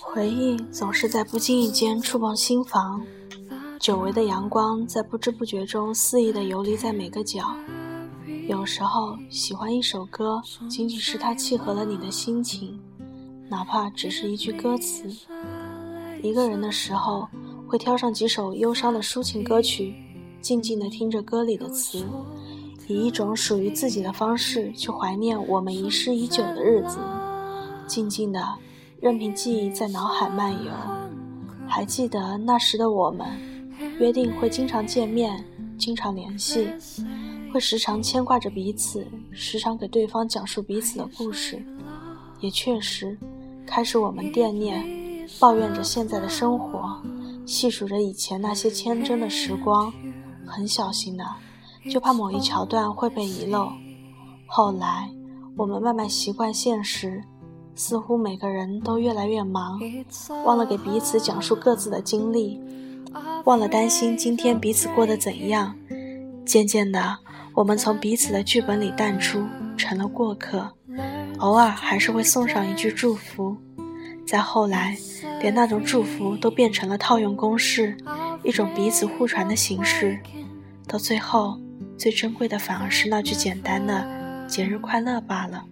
回忆总是在不经意间触碰心房，久违的阳光在不知不觉中肆意地游离在每个角。有时候喜欢一首歌，仅仅是它契合了你的心情，哪怕只是一句歌词。一个人的时候，会挑上几首忧伤的抒情歌曲，静静地听着歌里的词，以一种属于自己的方式去怀念我们遗失已久的日子，静静地任凭记忆在脑海漫游。还记得那时的我们，约定会经常见面，经常联系，会时常牵挂着彼此，时常给对方讲述彼此的故事。也确实，开始我们惦念。抱怨着现在的生活，细数着以前那些天真的时光，很小心的，就怕某一桥段会被遗漏。后来，我们慢慢习惯现实，似乎每个人都越来越忙，忘了给彼此讲述各自的经历，忘了担心今天彼此过得怎样。渐渐的，我们从彼此的剧本里淡出，成了过客，偶尔还是会送上一句祝福。再后来，连那种祝福都变成了套用公式，一种彼此互传的形式。到最后，最珍贵的反而是那句简单的“节日快乐”罢了。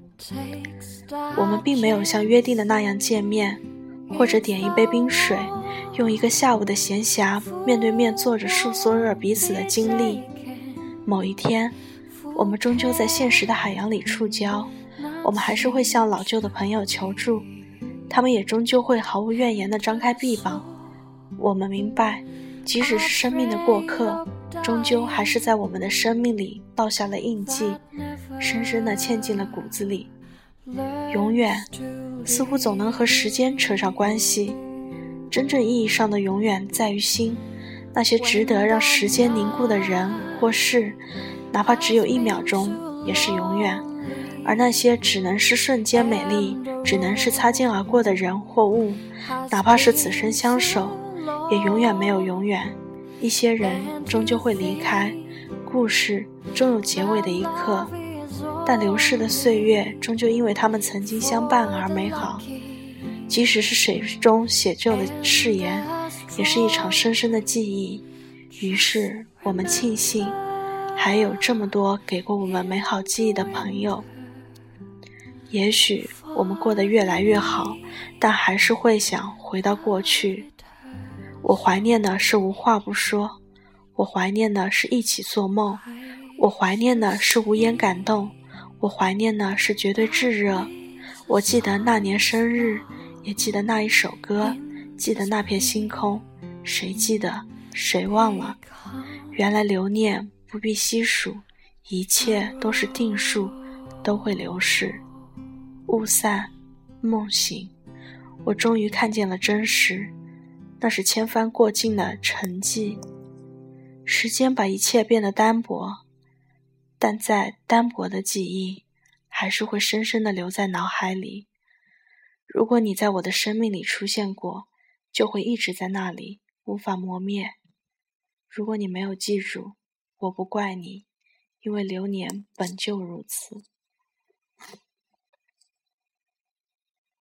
我们并没有像约定的那样见面，或者点一杯冰水，用一个下午的闲暇面对面坐着诉说着彼此的经历。某一天，我们终究在现实的海洋里触礁，我们还是会向老旧的朋友求助。他们也终究会毫无怨言地张开臂膀。我们明白，即使是生命的过客，终究还是在我们的生命里烙下了印记，深深地嵌进了骨子里。永远，似乎总能和时间扯上关系。真正意义上的永远在于心，那些值得让时间凝固的人或事，哪怕只有一秒钟，也是永远。而那些只能是瞬间美丽，只能是擦肩而过的人或物，哪怕是此生相守，也永远没有永远。一些人终究会离开，故事终有结尾的一刻，但流逝的岁月终究因为他们曾经相伴而美好。即使是水中写就的誓言，也是一场深深的记忆。于是我们庆幸，还有这么多给过我们美好记忆的朋友。也许我们过得越来越好，但还是会想回到过去。我怀念的是无话不说，我怀念的是一起做梦，我怀念的是无言感动，我怀念的是绝对炙热。我记得那年生日，也记得那一首歌，记得那片星空。谁记得？谁忘了？原来留念不必细数，一切都是定数，都会流逝。雾散，梦醒，我终于看见了真实，那是千帆过尽的沉寂。时间把一切变得单薄，但在单薄的记忆，还是会深深的留在脑海里。如果你在我的生命里出现过，就会一直在那里，无法磨灭。如果你没有记住，我不怪你，因为流年本就如此。